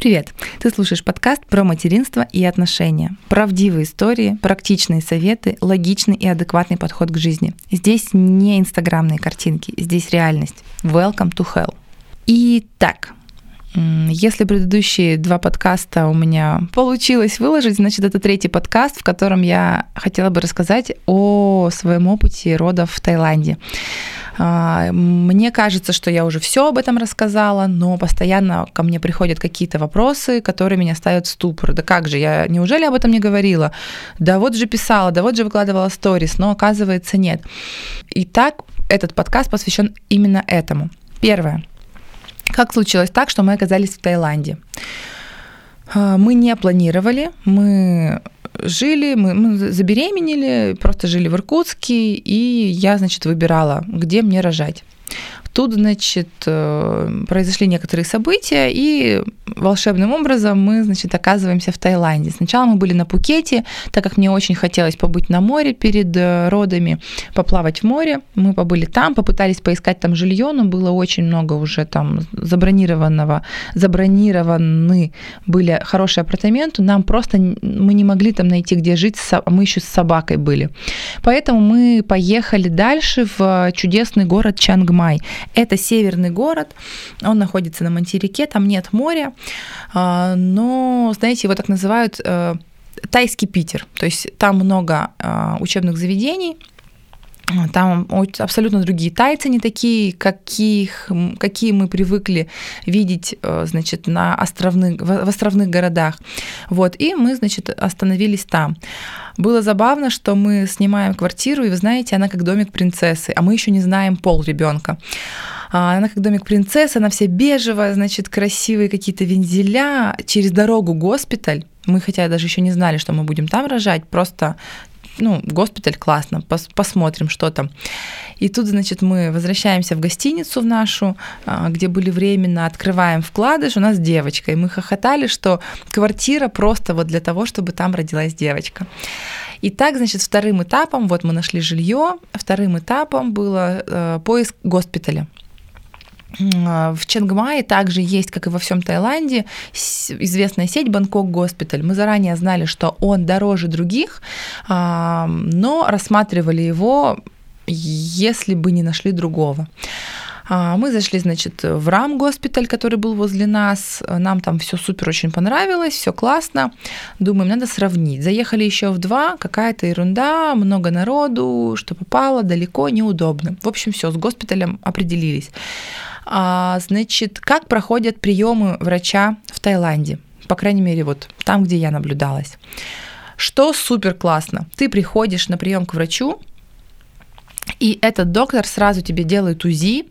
Привет! Ты слушаешь подкаст про материнство и отношения. Правдивые истории, практичные советы, логичный и адекватный подход к жизни. Здесь не инстаграмные картинки, здесь реальность. Welcome to hell. Итак, если предыдущие два подкаста у меня получилось выложить, значит, это третий подкаст, в котором я хотела бы рассказать о своем опыте родов в Таиланде. А, мне кажется, что я уже все об этом рассказала, но постоянно ко мне приходят какие-то вопросы, которые меня ставят в ступор. Да как же, я неужели об этом не говорила? Да вот же писала, да вот же выкладывала сторис, но оказывается нет. И так этот подкаст посвящен именно этому. Первое. Как случилось так, что мы оказались в Таиланде? А, мы не планировали, мы жили, мы, мы забеременели, просто жили в Иркутске, и я, значит, выбирала, где мне рожать. Тут, значит, э, произошли некоторые события, и волшебным образом мы, значит, оказываемся в Таиланде. Сначала мы были на Пукете, так как мне очень хотелось побыть на море перед э, родами, поплавать в море. Мы побыли там, попытались поискать там жилье, но было очень много уже там забронированного, забронированы были хорошие апартаменты, нам просто мы не могли там найти, где жить, мы еще с собакой были. Поэтому мы поехали дальше в чудесный город Чангмай. Это северный город, он находится на материке, там нет моря, а, но, знаете, его так называют э, тайский Питер. То есть там много а, учебных заведений, там абсолютно другие тайцы, не такие, каких, какие мы привыкли видеть, э, значит, на островных, в островных городах. Вот, и мы, значит, остановились там. Было забавно, что мы снимаем квартиру, и вы знаете, она как домик принцессы, а мы еще не знаем пол ребенка. А, она как домик принцессы, она вся бежевая, значит, красивые какие-то вензеля. Через дорогу госпиталь. Мы хотя даже еще не знали, что мы будем там рожать, просто ну, госпиталь классно, пос посмотрим, что там. И тут, значит, мы возвращаемся в гостиницу в нашу, а, где были временно, открываем вкладыш, у нас девочка, и мы хохотали, что квартира просто вот для того, чтобы там родилась девочка. И так, значит, вторым этапом, вот мы нашли жилье, вторым этапом было э, поиск госпиталя. А, в Чангмае также есть, как и во всем Таиланде, известная сеть Бангкок Госпиталь. Мы заранее знали, что он дороже других, а, но рассматривали его, если бы не нашли другого. А, мы зашли, значит, в Рам госпиталь, который был возле нас. Нам там все супер очень понравилось, все классно. Думаем, надо сравнить. Заехали еще в два, какая-то ерунда, много народу, что попало, далеко, неудобно. В общем, все, с госпиталем определились. А, значит, как проходят приемы врача в Таиланде? По крайней мере, вот там, где я наблюдалась. Что супер классно. Ты приходишь на прием к врачу, и этот доктор сразу тебе делает УЗИ,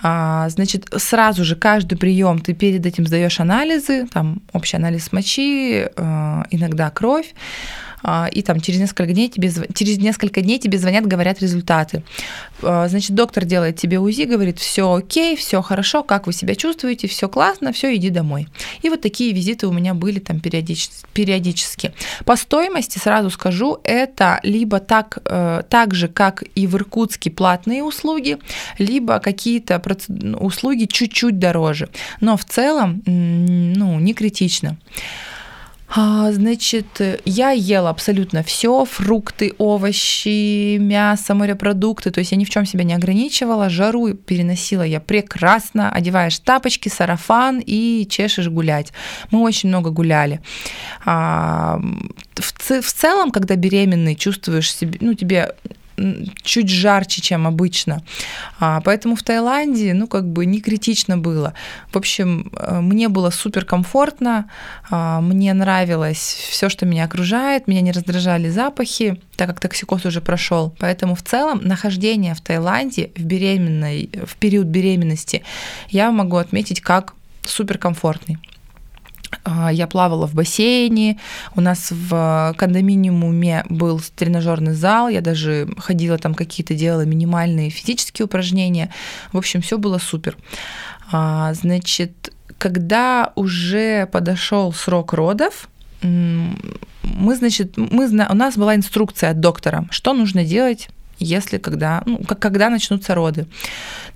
а, значит, сразу же каждый прием ты перед этим сдаешь анализы, там общий анализ мочи, а, иногда кровь, и там через несколько дней тебе, через несколько дней тебе звонят, говорят результаты. А, значит, доктор делает тебе УЗИ, говорит, все окей, все хорошо, как вы себя чувствуете, все классно, все, иди домой. И вот такие визиты у меня были там периодически. По стоимости сразу скажу, это либо так, э, так же, как и в Иркутске платные услуги, либо какие-то услуги чуть-чуть дороже. Но в целом, ну, не критично. А, значит, я ела абсолютно все, фрукты, овощи, мясо, морепродукты, то есть я ни в чем себя не ограничивала, жару переносила я прекрасно, одеваешь тапочки, сарафан и чешешь гулять. Мы очень много гуляли. А, в, в целом, когда беременный, чувствуешь себе, ну, тебе чуть жарче, чем обычно. А, поэтому в Таиланде, ну, как бы не критично было. В общем, э, мне было супер комфортно, а, мне нравилось все, что меня окружает, меня не раздражали запахи, так как токсикоз уже прошел. Поэтому в целом нахождение в Таиланде в беременной, в период беременности я могу отметить как суперкомфортный. А, я плавала в бассейне, у нас в кондоминиуме был тренажерный зал, я даже ходила там какие-то, делала минимальные физические упражнения. В общем, все было супер. А, значит, когда уже подошел срок родов, мы, значит, мы, у нас была инструкция от доктора, что нужно делать если когда, ну, как, когда начнутся роды.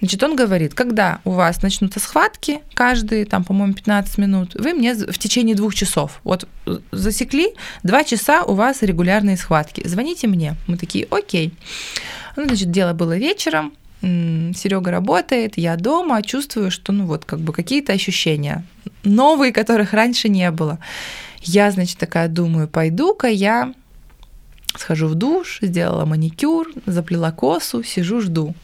Значит, он говорит, когда у вас начнутся схватки, каждые, там, по-моему, 15 минут, вы мне в течение двух часов, вот засекли, два часа у вас регулярные схватки, звоните мне. Мы такие, окей. Ну, значит, дело было вечером, Серега работает, я дома, чувствую, что, ну, вот, как бы какие-то ощущения новые, которых раньше не было. Я, значит, такая думаю, пойду-ка я схожу в душ, сделала маникюр, заплела косу, сижу, жду.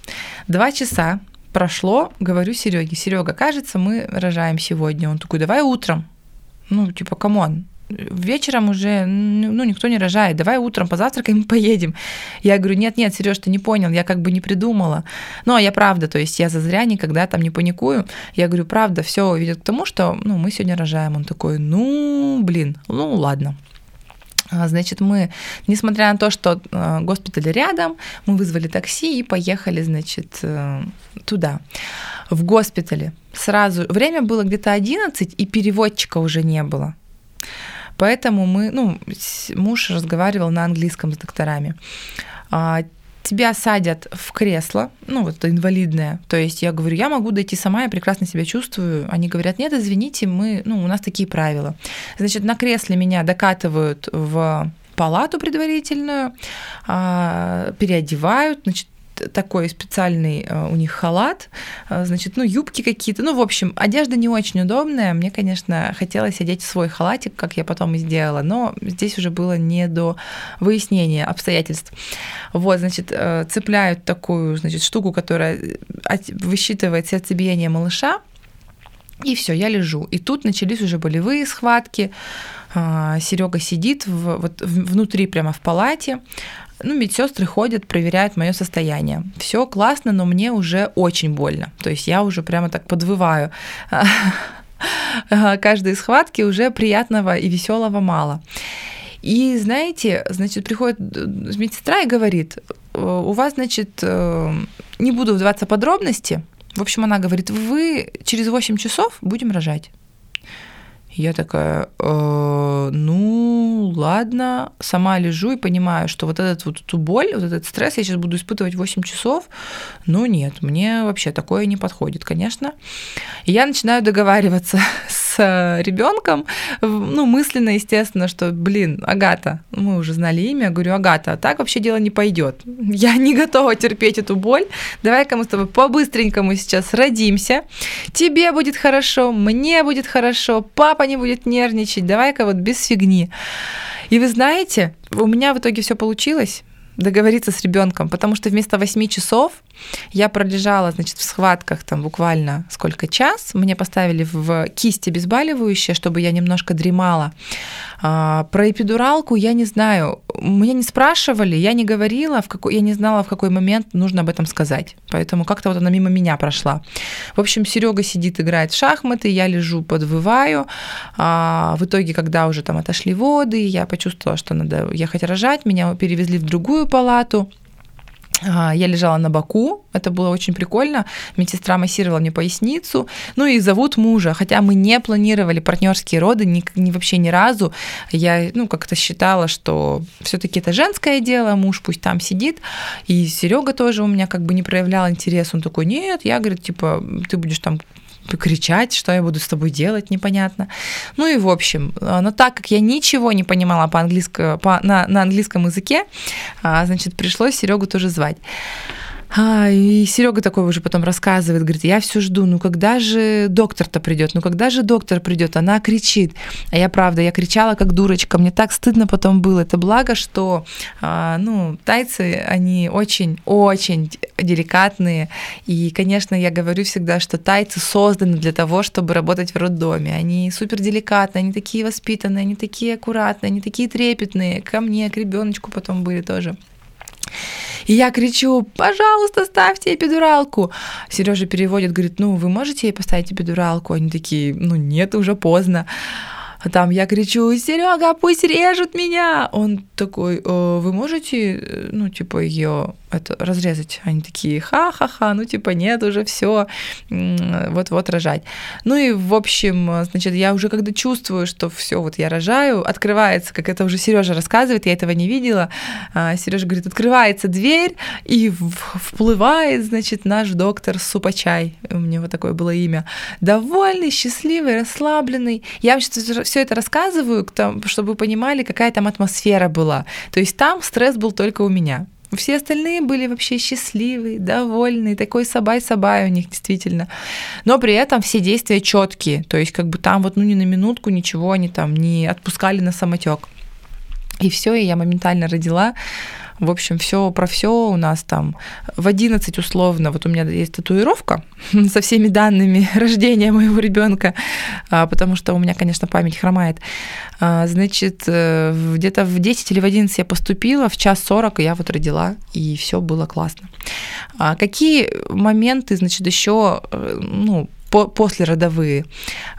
Два часа прошло, говорю Сереге, Серега, кажется, мы рожаем сегодня. Он такой, давай утром. Ну, типа, come on, вечером уже, ну, никто не рожает, давай утром позавтракаем и поедем. Я говорю, нет-нет, Сереж, ты не понял, я как бы не придумала. Ну, а я правда, то есть я зазря никогда там не паникую. Я говорю, правда, все ведет к тому, что, ну, мы сегодня рожаем. Он такой, ну, блин, ну, ладно. А, значит, мы, несмотря на то, что а, госпиталь рядом, мы вызвали такси и поехали, значит, э, туда. В госпитале сразу время было где-то 11, и переводчика уже не было. Поэтому мы, ну, муж разговаривал на английском с докторами. Тебя садят в кресло, ну вот инвалидное, то есть я говорю, я могу дойти сама, я прекрасно себя чувствую. Они говорят, нет, извините, мы, ну, у нас такие правила. Значит, на кресле меня докатывают в палату предварительную, а, переодевают, значит, такой специальный э, у них халат, э, значит, ну, юбки какие-то. Ну, в общем, одежда не очень удобная. Мне, конечно, хотелось одеть свой халатик, как я потом и сделала, но здесь уже было не до выяснения обстоятельств. Вот, значит, э, цепляют такую, значит, штуку, которая высчитывает сердцебиение малыша, и все, я лежу. И тут начались уже болевые схватки. Серега сидит в, вот внутри прямо в палате, ну, медсестры ходят, проверяют мое состояние. Все классно, но мне уже очень больно. То есть я уже прямо так подвываю. Каждой схватки уже приятного и веселого мало. И знаете, значит, приходит медсестра и говорит, у вас, значит, э, не буду вдаваться подробности. В общем, она говорит, вы через 8 часов будем рожать. Я такая, э, ну, ладно, сама лежу и понимаю, что вот этот вот эту боль, вот этот стресс я сейчас буду испытывать 8 часов. Ну, нет, мне вообще такое не подходит, конечно. И я начинаю договариваться с ребенком, ну, мысленно, естественно, что, блин, Агата, мы уже знали имя, говорю, Агата, так вообще дело не пойдет. Я не готова терпеть эту боль. Давай-ка мы с тобой по-быстренькому сейчас родимся. Тебе будет хорошо, мне будет хорошо, папа не будет нервничать, давай-ка вот без фигни. И вы знаете, у меня в итоге все получилось договориться с ребенком, потому что вместо 8 часов я пролежала, значит, в схватках там буквально сколько час. Мне поставили в кисть обезболивающее, чтобы я немножко дремала. А, про эпидуралку я не знаю. Меня не спрашивали, я не говорила, в какой, я не знала, в какой момент нужно об этом сказать. Поэтому как-то вот она мимо меня прошла. В общем, Серега сидит, играет в шахматы, я лежу, подвываю. А, в итоге, когда уже там отошли воды, я почувствовала, что надо ехать рожать, меня перевезли в другую палату. А, я лежала на боку, это было очень прикольно. Медсестра массировала мне поясницу. Ну и зовут мужа, хотя мы не планировали партнерские роды ни, ни вообще ни разу. Я ну как-то считала, что все-таки это женское дело, муж пусть там сидит. И Серега тоже у меня как бы не проявлял интерес. Он такой, нет, я, говорит, типа, ты будешь там кричать, что я буду с тобой делать, непонятно. Ну и в общем, э, но так как я ничего не понимала по английскому, по, на, на английском языке, а, значит, пришлось Серегу тоже звать. А, и Серега такой уже потом рассказывает, говорит, я все жду, ну когда же доктор-то придет, ну когда же доктор придет, она кричит. А я правда, я кричала как дурочка, мне так стыдно потом было. Это благо, что, а, ну, тайцы, они очень-очень деликатные. И, конечно, я говорю всегда, что тайцы созданы для того, чтобы работать в роддоме. Они супер деликатные, они такие воспитанные, они такие аккуратные, они такие трепетные. Ко мне, к ребеночку потом были тоже. И я кричу, пожалуйста, ставьте эпидуралку. Сережа переводит, говорит, ну, вы можете ей поставить эпидуралку? Они такие, ну, нет, уже поздно. А там я кричу, Серега, пусть режут меня. Он такой, «Э, вы можете, э, ну, типа, ее это разрезать. Они такие, ха-ха-ха, ну типа нет, уже все, вот-вот рожать. Ну и в общем, значит, я уже когда чувствую, что все, вот я рожаю, открывается, как это уже Сережа рассказывает, я этого не видела. А, Сережа говорит, открывается дверь и вплывает, значит, наш доктор Супачай, у него такое было имя, довольный, счастливый, расслабленный. Я вам все это рассказываю, чтобы вы понимали, какая там атмосфера была. То есть там стресс был только у меня. Все остальные были вообще счастливые, довольные, такой сабай-сабай у них действительно. Но при этом все действия четкие, то есть как бы там вот ну ни на минутку ничего они там не отпускали на самотек. И все, и я моментально родила. В общем, все про все у нас там в 11 условно. Вот у меня есть татуировка со всеми данными рождения моего ребенка, а, потому что у меня, конечно, память хромает. А, значит, э, где-то в 10 или в 11 я поступила, в час 40 я вот родила, и все было классно. А какие моменты, значит, еще, э, ну, по послеродовые,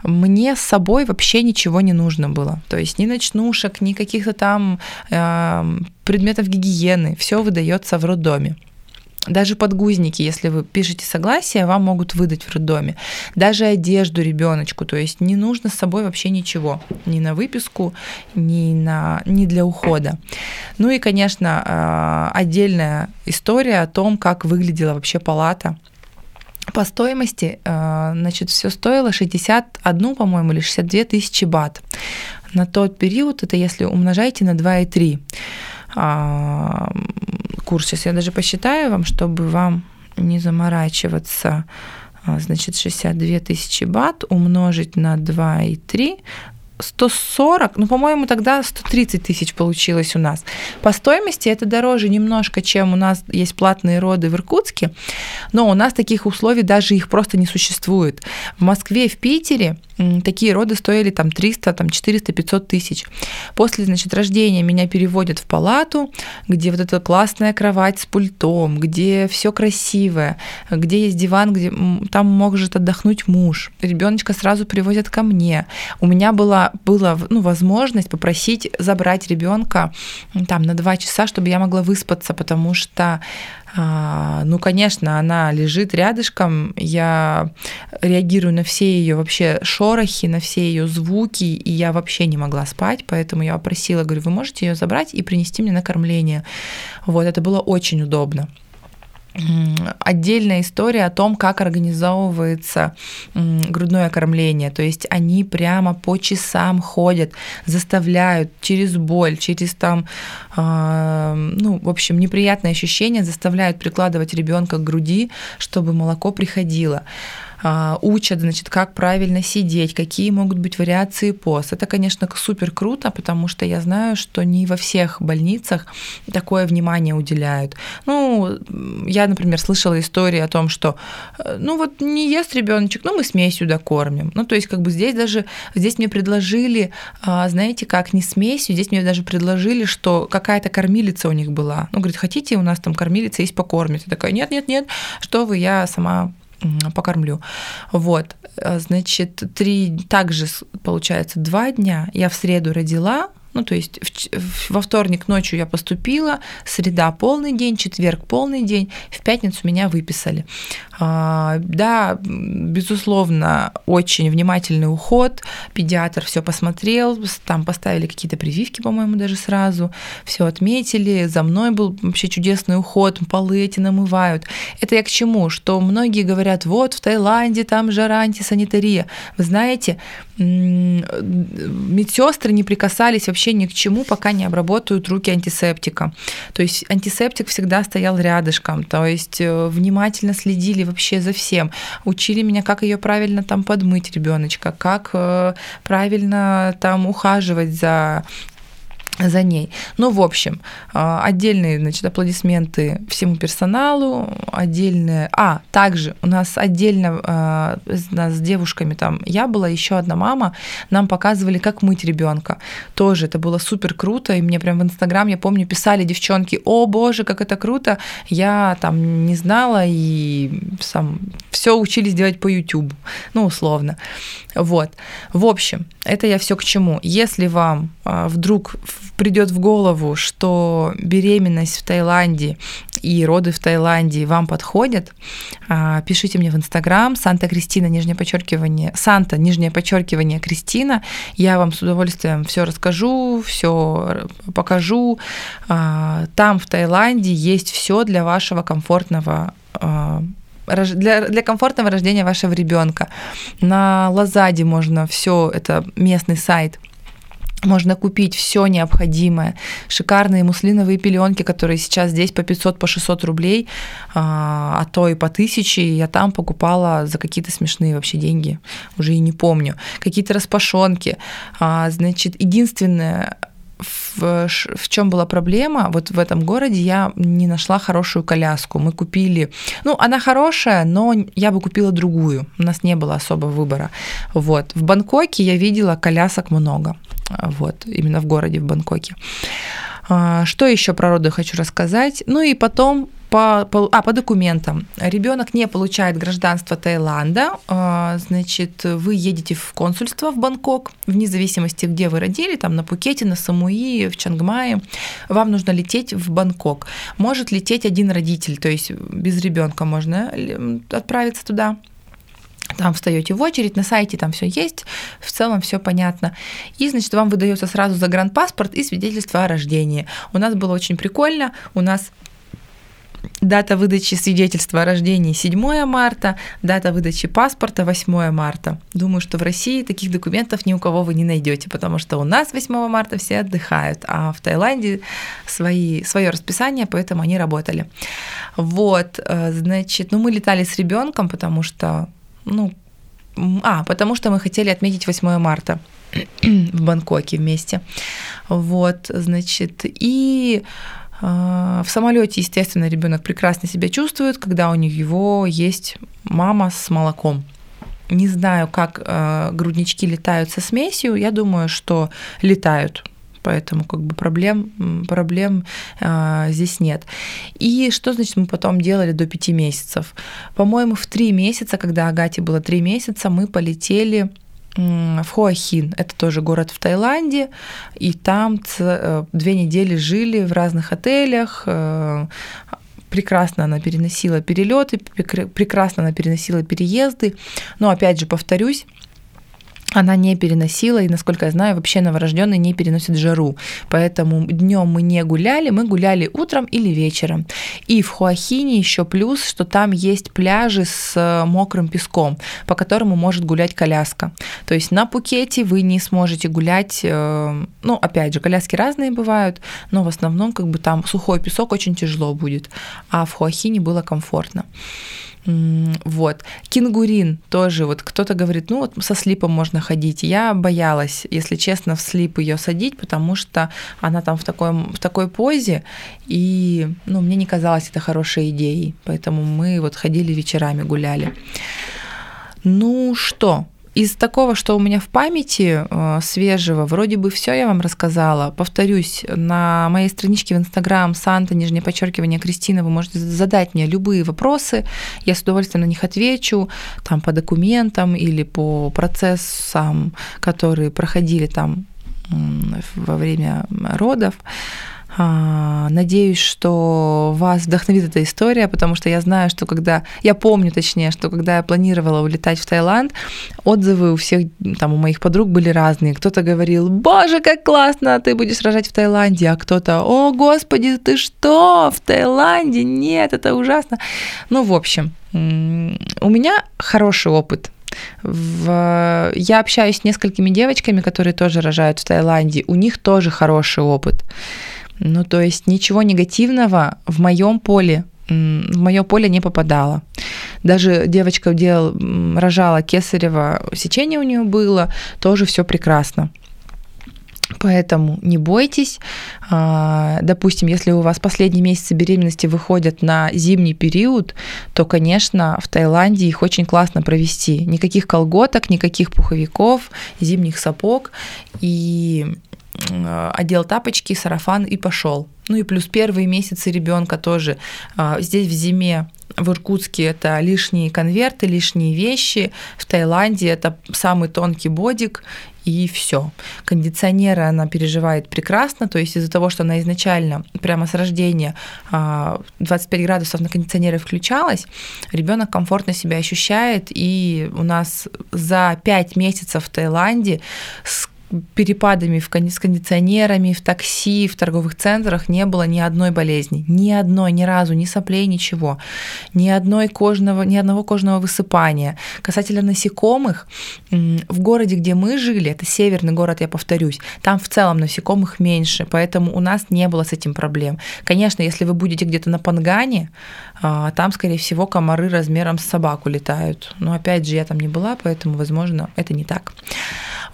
мне с собой вообще ничего не нужно было. То есть ни ночнушек, ни каких-то там э, предметов гигиены. Все выдается в роддоме. Даже подгузники, если вы пишете согласие, вам могут выдать в роддоме. Даже одежду ребеночку, то есть не нужно с собой вообще ничего, ни на выписку, ни, на, ни для ухода. Ну и, конечно, э, отдельная история о том, как выглядела вообще палата по стоимости, э, значит, все стоило 61, по-моему, или 62 тысячи бат. На тот период, это если умножаете на 2,3 а, курс. Сейчас я даже посчитаю вам, чтобы вам не заморачиваться. А, значит, 62 тысячи бат умножить на 2,3 140, ну, по-моему, тогда 130 тысяч получилось у нас. По стоимости это дороже немножко, чем у нас есть платные роды в Иркутске, но у нас таких условий даже их просто не существует. В Москве в Питере такие роды стоили там 300, там 400, 500 тысяч. После, значит, рождения меня переводят в палату, где вот эта классная кровать с пультом, где все красивое, где есть диван, где там может отдохнуть муж. Ребеночка сразу привозят ко мне. У меня была, была ну, возможность попросить забрать ребенка там на два часа, чтобы я могла выспаться, потому что ну, конечно, она лежит рядышком, я реагирую на все ее вообще шорохи, на все ее звуки, и я вообще не могла спать, поэтому я попросила, говорю, вы можете ее забрать и принести мне на кормление. Вот, это было очень удобно отдельная история о том, как организовывается грудное кормление. То есть они прямо по часам ходят, заставляют через боль, через там, а, ну, в общем, неприятные ощущения, заставляют прикладывать ребенка к груди, чтобы молоко приходило. А, учат, значит, как правильно сидеть, какие могут быть вариации поз. Это, конечно, супер круто, потому что я знаю, что не во всех больницах такое внимание уделяют. Ну, я, например, слышала истории о том, что, э, ну вот не ест ребеночек, ну мы смесью докормим. Ну, то есть как бы здесь даже, здесь мне предложили, а, знаете, как не смесью, здесь мне даже предложили, что какая-то кормилица у них была. Ну, говорит, хотите, у нас там кормилица есть покормить. Я такая, нет, нет, нет, что вы, я сама покормлю. Вот, э, значит, три, также получается два дня. Я в среду родила, ну, то есть во вторник ночью я поступила, среда полный день, четверг полный день, в пятницу меня выписали. А, да, безусловно, очень внимательный уход, педиатр все посмотрел, там поставили какие-то прививки, по-моему, даже сразу, все отметили, за мной был вообще чудесный уход, полы эти намывают. Это я к чему? Что многие говорят, вот в Таиланде там жара, антисанитария. Вы знаете, медсестры не прикасались вообще ни к чему, пока не обработают руки антисептиком. То есть антисептик всегда стоял рядышком, то есть э, внимательно следили вообще за всем. Учили меня, как ее правильно там подмыть ребеночка, как э, правильно там ухаживать за за ней. Ну, в общем, а, отдельные, значит, аплодисменты всему персоналу, отдельные... А, также у нас отдельно а, с девушками там, я была, еще одна мама, нам показывали, как мыть ребенка. Тоже это было супер круто, и мне прям в Инстаграм, я помню, писали девчонки, о боже, как это круто, я там не знала и сам все учились делать по YouTube, ну, условно. Вот. В общем, это я все к чему. Если вам а, вдруг придет в голову, что беременность в Таиланде и роды в Таиланде вам подходят, а, пишите мне в Инстаграм Санта Кристина, нижнее подчеркивание, Санта, нижнее подчеркивание Кристина. Я вам с удовольствием все расскажу, все покажу. А, там в Таиланде есть все для вашего комфортного для, для комфортного рождения вашего ребенка. На Лазаде можно все, это местный сайт, можно купить все необходимое. Шикарные муслиновые пеленки, которые сейчас здесь по 500, по 600 рублей, а, а то и по 1000. Я там покупала за какие-то смешные вообще деньги, уже и не помню. Какие-то распашонки. А, значит, единственное, в, в чем была проблема? Вот в этом городе я не нашла хорошую коляску. Мы купили, ну, она хорошая, но я бы купила другую. У нас не было особо выбора. Вот. В Бангкоке я видела колясок много. Вот, именно в городе, в Бангкоке. А, что еще про роды хочу рассказать? Ну и потом по, по, а, по документам. Ребенок не получает гражданство Таиланда, а, значит, вы едете в консульство в Бангкок, вне зависимости, где вы родили, там на Пукете, на Самуи, в Чангмае, вам нужно лететь в Бангкок. Может лететь один родитель, то есть без ребенка можно отправиться туда там встаете в очередь, на сайте там все есть, в целом все понятно. И, значит, вам выдается сразу загранпаспорт и свидетельство о рождении. У нас было очень прикольно, у нас Дата выдачи свидетельства о рождении 7 марта, дата выдачи паспорта 8 марта. Думаю, что в России таких документов ни у кого вы не найдете, потому что у нас 8 марта все отдыхают, а в Таиланде свои, свое расписание, поэтому они работали. Вот, э, значит, ну мы летали с ребенком, потому что, ну, а, потому что мы хотели отметить 8 марта в Бангкоке вместе. Вот, значит, и в самолете, естественно, ребенок прекрасно себя чувствует, когда у него есть мама с молоком. Не знаю, как э, груднички летают со смесью. Я думаю, что летают. Поэтому как бы проблем, проблем э, здесь нет. И что значит мы потом делали до пяти месяцев? По-моему, в три месяца, когда Агате было три месяца, мы полетели в Хуахин. Это тоже город в Таиланде. И там э, две недели жили в разных отелях. Э, прекрасно она переносила перелеты, прекрасно она переносила переезды. Но опять же, повторюсь, она не переносила, и, насколько я знаю, вообще новорожденные не переносят жару. Поэтому днем мы не гуляли, мы гуляли утром или вечером. И в Хуахине еще плюс, что там есть пляжи с э, мокрым песком, по которому может гулять коляска. То есть на Пукете вы не сможете гулять, э, ну, опять же, коляски разные бывают, но в основном как бы там сухой песок очень тяжело будет, а в Хуахине было комфортно. Вот. Кенгурин тоже, вот кто-то говорит, ну вот со слипом можно ходить. Я боялась, если честно, в слип ее садить, потому что она там в такой, в такой позе, и ну, мне не казалось это хорошей идеей. Поэтому мы вот ходили вечерами, гуляли. Ну что, из такого, что у меня в памяти э, свежего, вроде бы все я вам рассказала. Повторюсь, на моей страничке в Инстаграм Санта, нижнее подчеркивание Кристина, вы можете задать мне любые вопросы, я с удовольствием на них отвечу, там по документам или по процессам, которые проходили там во время родов. А, надеюсь, что вас вдохновит эта история, потому что я знаю, что когда, я помню точнее, что когда я планировала улетать в Таиланд, отзывы у всех, там, у моих подруг были разные. Кто-то говорил, боже, как классно, ты будешь рожать в Таиланде, а кто-то, о, господи, ты что, в Таиланде? Нет, это ужасно. Ну, в общем, у меня хороший опыт в... Я общаюсь с несколькими девочками, которые тоже рожают в Таиланде. У них тоже хороший опыт. Ну, то есть ничего негативного в моем поле, в мое поле не попадало. Даже девочка делал, рожала кесарево, сечение у нее было, тоже все прекрасно. Поэтому не бойтесь. А, допустим, если у вас последние месяцы беременности выходят на зимний период, то, конечно, в Таиланде их очень классно провести. Никаких колготок, никаких пуховиков, зимних сапог и одел тапочки, сарафан и пошел. Ну и плюс первые месяцы ребенка тоже. А, здесь в зиме в Иркутске это лишние конверты, лишние вещи. В Таиланде это самый тонкий бодик и все. Кондиционеры она переживает прекрасно, то есть из-за того, что она изначально прямо с рождения 25 а, градусов на кондиционере включалась, ребенок комфортно себя ощущает, и у нас за 5 месяцев в Таиланде с перепадами в с кондиционерами, в такси, в торговых центрах не было ни одной болезни. Ни одной, ни разу, ни соплей, ничего. Ни, одной кожного, ни одного кожного высыпания. Касательно насекомых, в городе, где мы жили, это северный город, я повторюсь, там в целом насекомых меньше, поэтому у нас не было с этим проблем. Конечно, если вы будете где-то на Пангане, а, там, скорее всего, комары размером с собаку летают. Но опять же, я там не была, поэтому, возможно, это не так.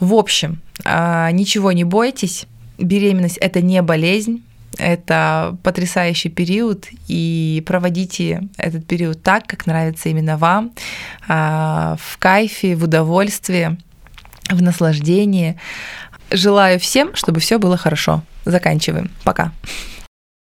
В общем, а, ничего не бойтесь. Беременность это не болезнь, это потрясающий период, и проводите этот период так, как нравится именно вам, а, в кайфе, в удовольствии, в наслаждении. Желаю всем, чтобы все было хорошо. Заканчиваем. Пока.